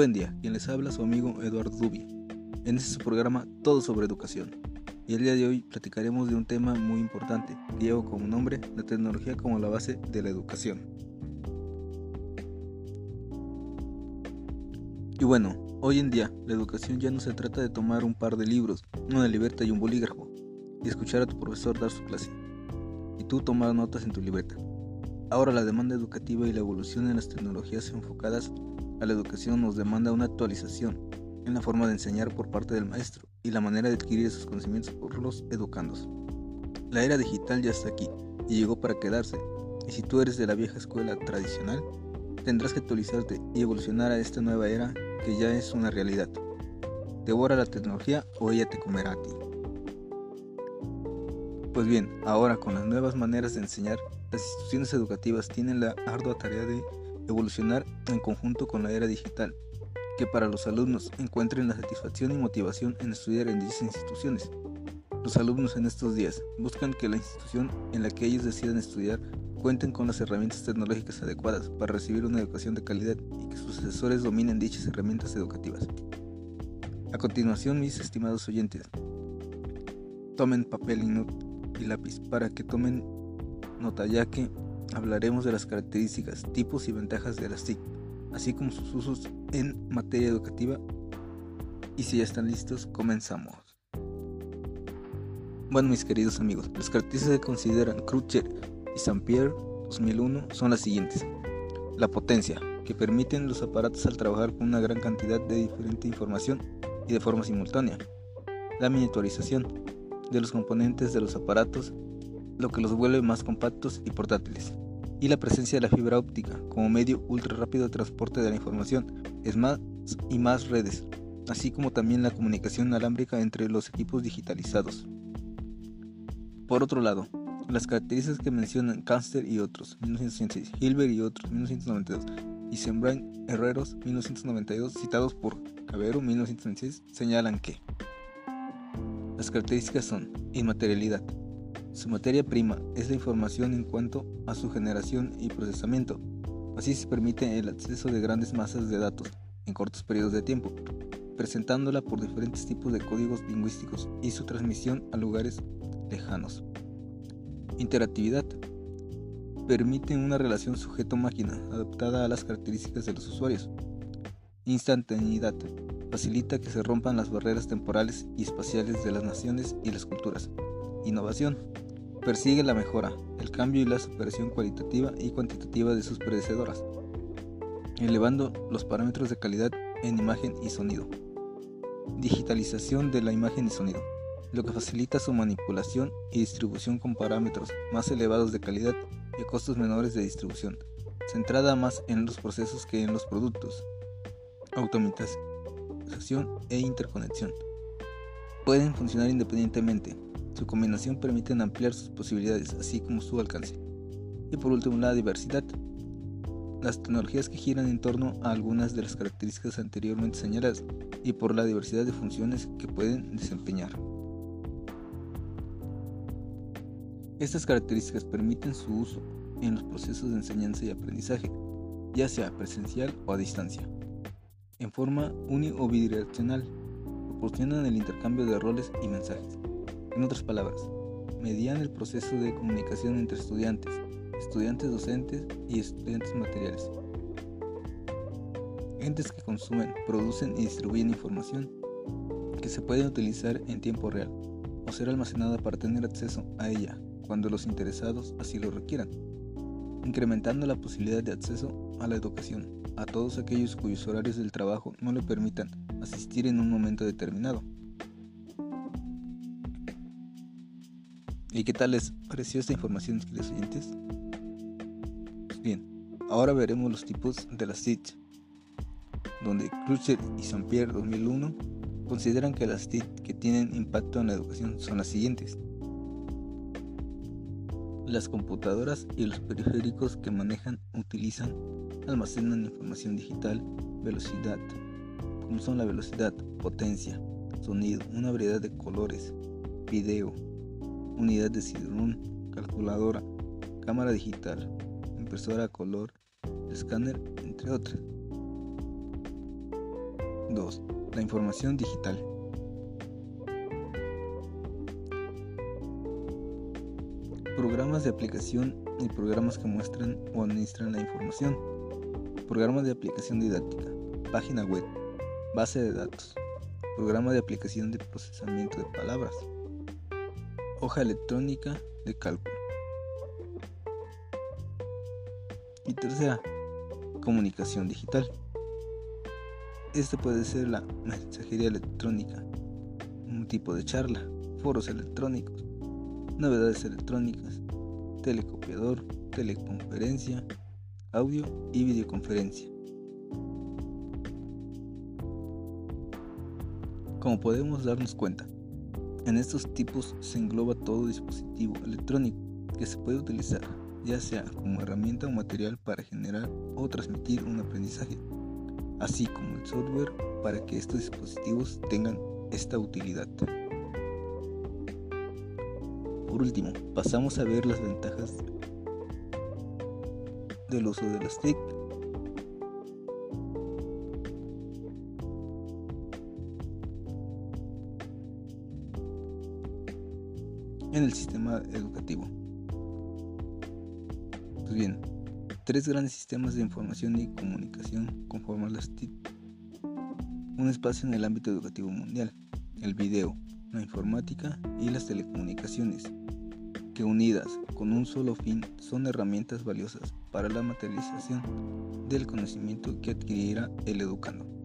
Buen día, quien les habla su amigo Eduardo Dubi. En este su programa Todo sobre Educación. Y el día de hoy platicaremos de un tema muy importante que lleva como nombre la tecnología como la base de la educación. Y bueno, hoy en día la educación ya no se trata de tomar un par de libros, una libreta y un bolígrafo, y escuchar a tu profesor dar su clase, y tú tomar notas en tu libreta. Ahora la demanda educativa y la evolución en las tecnologías enfocadas la educación nos demanda una actualización en la forma de enseñar por parte del maestro y la manera de adquirir esos conocimientos por los educandos. La era digital ya está aquí y llegó para quedarse, y si tú eres de la vieja escuela tradicional, tendrás que actualizarte y evolucionar a esta nueva era que ya es una realidad. Devora la tecnología o ella te comerá a ti. Pues bien, ahora con las nuevas maneras de enseñar, las instituciones educativas tienen la ardua tarea de evolucionar en conjunto con la era digital, que para los alumnos encuentren la satisfacción y motivación en estudiar en dichas instituciones. Los alumnos en estos días buscan que la institución en la que ellos decidan estudiar cuenten con las herramientas tecnológicas adecuadas para recibir una educación de calidad y que sus asesores dominen dichas herramientas educativas. A continuación, mis estimados oyentes, tomen papel y, lápiz para que tomen nota ya que hablaremos de las características, tipos y ventajas de las TIC, así como sus usos en materia educativa. Y si ya están listos, comenzamos. Bueno, mis queridos amigos, las características que consideran Crutcher y Saint-Pierre 2001 son las siguientes. La potencia, que permiten los aparatos al trabajar con una gran cantidad de diferente información y de forma simultánea. La miniaturización de los componentes de los aparatos lo que los vuelve más compactos y portátiles. Y la presencia de la fibra óptica como medio ultra rápido de transporte de la información es más y más redes, así como también la comunicación inalámbrica entre los equipos digitalizados. Por otro lado, las características que mencionan Canster y otros, 1986, Hilbert y otros, 1992, y Sembrain Herreros, 1992, citados por Cabero, 1996, señalan que las características son inmaterialidad, su materia prima es la información en cuanto a su generación y procesamiento. Así se permite el acceso de grandes masas de datos en cortos periodos de tiempo, presentándola por diferentes tipos de códigos lingüísticos y su transmisión a lugares lejanos. Interactividad. Permite una relación sujeto-máquina adaptada a las características de los usuarios. Instantaneidad. Facilita que se rompan las barreras temporales y espaciales de las naciones y las culturas. Innovación. Persigue la mejora, el cambio y la superación cualitativa y cuantitativa de sus predecedoras, elevando los parámetros de calidad en imagen y sonido. Digitalización de la imagen y sonido, lo que facilita su manipulación y distribución con parámetros más elevados de calidad y costos menores de distribución, centrada más en los procesos que en los productos. Automatización e interconexión. Pueden funcionar independientemente, su combinación permite ampliar sus posibilidades, así como su alcance. Y por último, la diversidad. Las tecnologías que giran en torno a algunas de las características anteriormente señaladas y por la diversidad de funciones que pueden desempeñar. Estas características permiten su uso en los procesos de enseñanza y aprendizaje, ya sea presencial o a distancia, en forma uni o bidireccional, proporcionan el intercambio de roles y mensajes en otras palabras, median el proceso de comunicación entre estudiantes, estudiantes docentes y estudiantes materiales. Entes que consumen, producen y distribuyen información que se puede utilizar en tiempo real o ser almacenada para tener acceso a ella cuando los interesados así lo requieran, incrementando la posibilidad de acceso a la educación a todos aquellos cuyos horarios del trabajo no le permitan asistir en un momento determinado. ¿Y qué tal les pareció esta información, queridos oyentes? Bien, ahora veremos los tipos de las TIC, donde Crutcher y Saint-Pierre 2001 consideran que las TIC que tienen impacto en la educación son las siguientes. Las computadoras y los periféricos que manejan, utilizan, almacenan información digital, velocidad, como son la velocidad, potencia, sonido, una variedad de colores, video, unidad de CD-ROM, calculadora, cámara digital, impresora color, escáner, entre otras. 2. La información digital. Programas de aplicación y programas que muestran o administran la información. Programa de aplicación didáctica. Página web. Base de datos. Programa de aplicación de procesamiento de palabras. Hoja electrónica de cálculo. Y tercera, comunicación digital. Este puede ser la mensajería electrónica, un tipo de charla, foros electrónicos, novedades electrónicas, telecopiador, teleconferencia, audio y videoconferencia. Como podemos darnos cuenta, en estos tipos se engloba todo dispositivo electrónico que se puede utilizar, ya sea como herramienta o material para generar o transmitir un aprendizaje así como el software para que estos dispositivos tengan esta utilidad. Por último, pasamos a ver las ventajas del uso de las TIC. En el sistema educativo. Pues bien, Tres grandes sistemas de información y comunicación conforman las TIC. Un espacio en el ámbito educativo mundial, el video, la informática y las telecomunicaciones, que unidas con un solo fin son herramientas valiosas para la materialización del conocimiento que adquirirá el educando.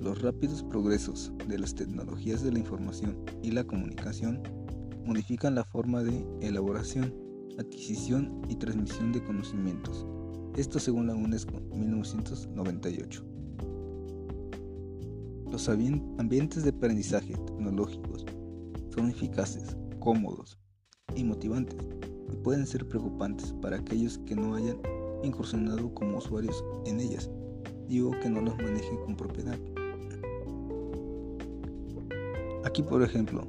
Los rápidos progresos de las tecnologías de la información y la comunicación modifican la forma de elaboración adquisición y transmisión de conocimientos. Esto según la UNESCO 1998. Los ambientes de aprendizaje tecnológicos son eficaces, cómodos y motivantes y pueden ser preocupantes para aquellos que no hayan incursionado como usuarios en ellas, digo que no los manejen con propiedad. Aquí por ejemplo,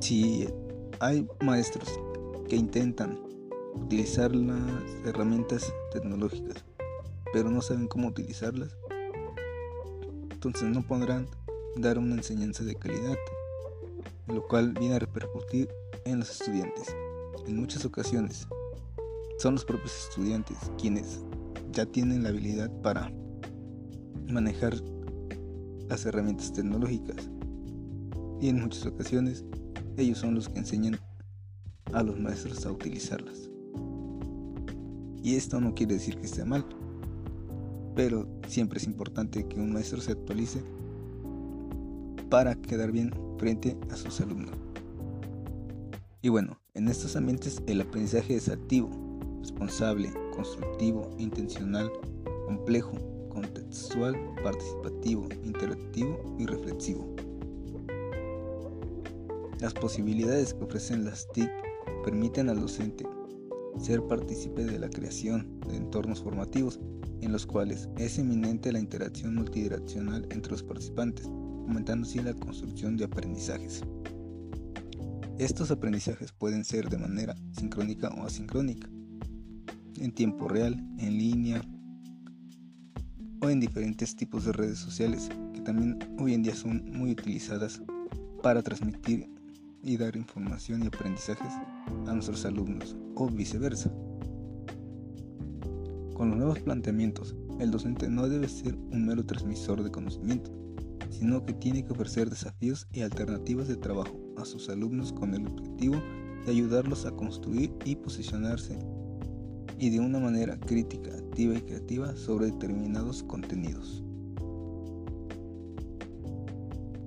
si hay maestros que intentan utilizar las herramientas tecnológicas, pero no saben cómo utilizarlas, entonces no podrán dar una enseñanza de calidad, lo cual viene a repercutir en los estudiantes. En muchas ocasiones son los propios estudiantes quienes ya tienen la habilidad para manejar las herramientas tecnológicas y en muchas ocasiones ellos son los que enseñan a los maestros a utilizarlas. Y esto no quiere decir que esté mal, pero siempre es importante que un maestro se actualice para quedar bien frente a sus alumnos. Y bueno, en estos ambientes el aprendizaje es activo, responsable, constructivo, intencional, complejo, contextual, participativo, interactivo y reflexivo. Las posibilidades que ofrecen las TIC permiten al docente ser partícipe de la creación de entornos formativos en los cuales es eminente la interacción multidireccional entre los participantes, aumentando así la construcción de aprendizajes. Estos aprendizajes pueden ser de manera sincrónica o asincrónica, en tiempo real, en línea o en diferentes tipos de redes sociales que también hoy en día son muy utilizadas para transmitir y dar información y aprendizajes a nuestros alumnos o viceversa. Con los nuevos planteamientos, el docente no debe ser un mero transmisor de conocimiento, sino que tiene que ofrecer desafíos y alternativas de trabajo a sus alumnos con el objetivo de ayudarlos a construir y posicionarse y de una manera crítica, activa y creativa sobre determinados contenidos.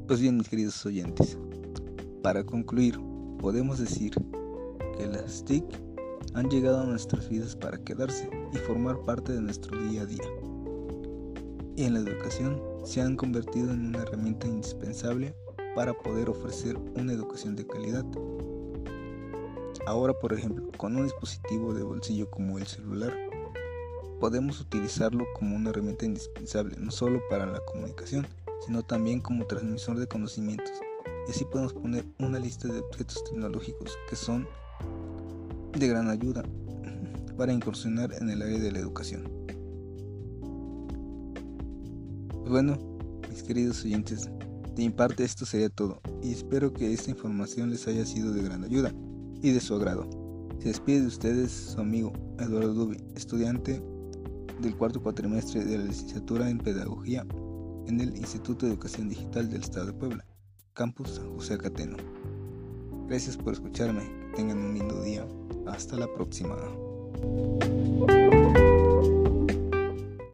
Pues bien, mis queridos oyentes, para concluir, podemos decir que las TIC han llegado a nuestras vidas para quedarse y formar parte de nuestro día a día. Y en la educación se han convertido en una herramienta indispensable para poder ofrecer una educación de calidad. Ahora, por ejemplo, con un dispositivo de bolsillo como el celular, podemos utilizarlo como una herramienta indispensable no solo para la comunicación, sino también como transmisor de conocimientos así podemos poner una lista de objetos tecnológicos que son de gran ayuda para incursionar en el área de la educación. Pues Bueno, mis queridos oyentes, de mi parte esto sería todo y espero que esta información les haya sido de gran ayuda y de su agrado. Se despide de ustedes su amigo Eduardo Dubi, estudiante del cuarto cuatrimestre de la licenciatura en Pedagogía en el Instituto de Educación Digital del Estado de Puebla, Campus San José Acateno. Gracias por escucharme, tengan un lindo día, hasta la próxima.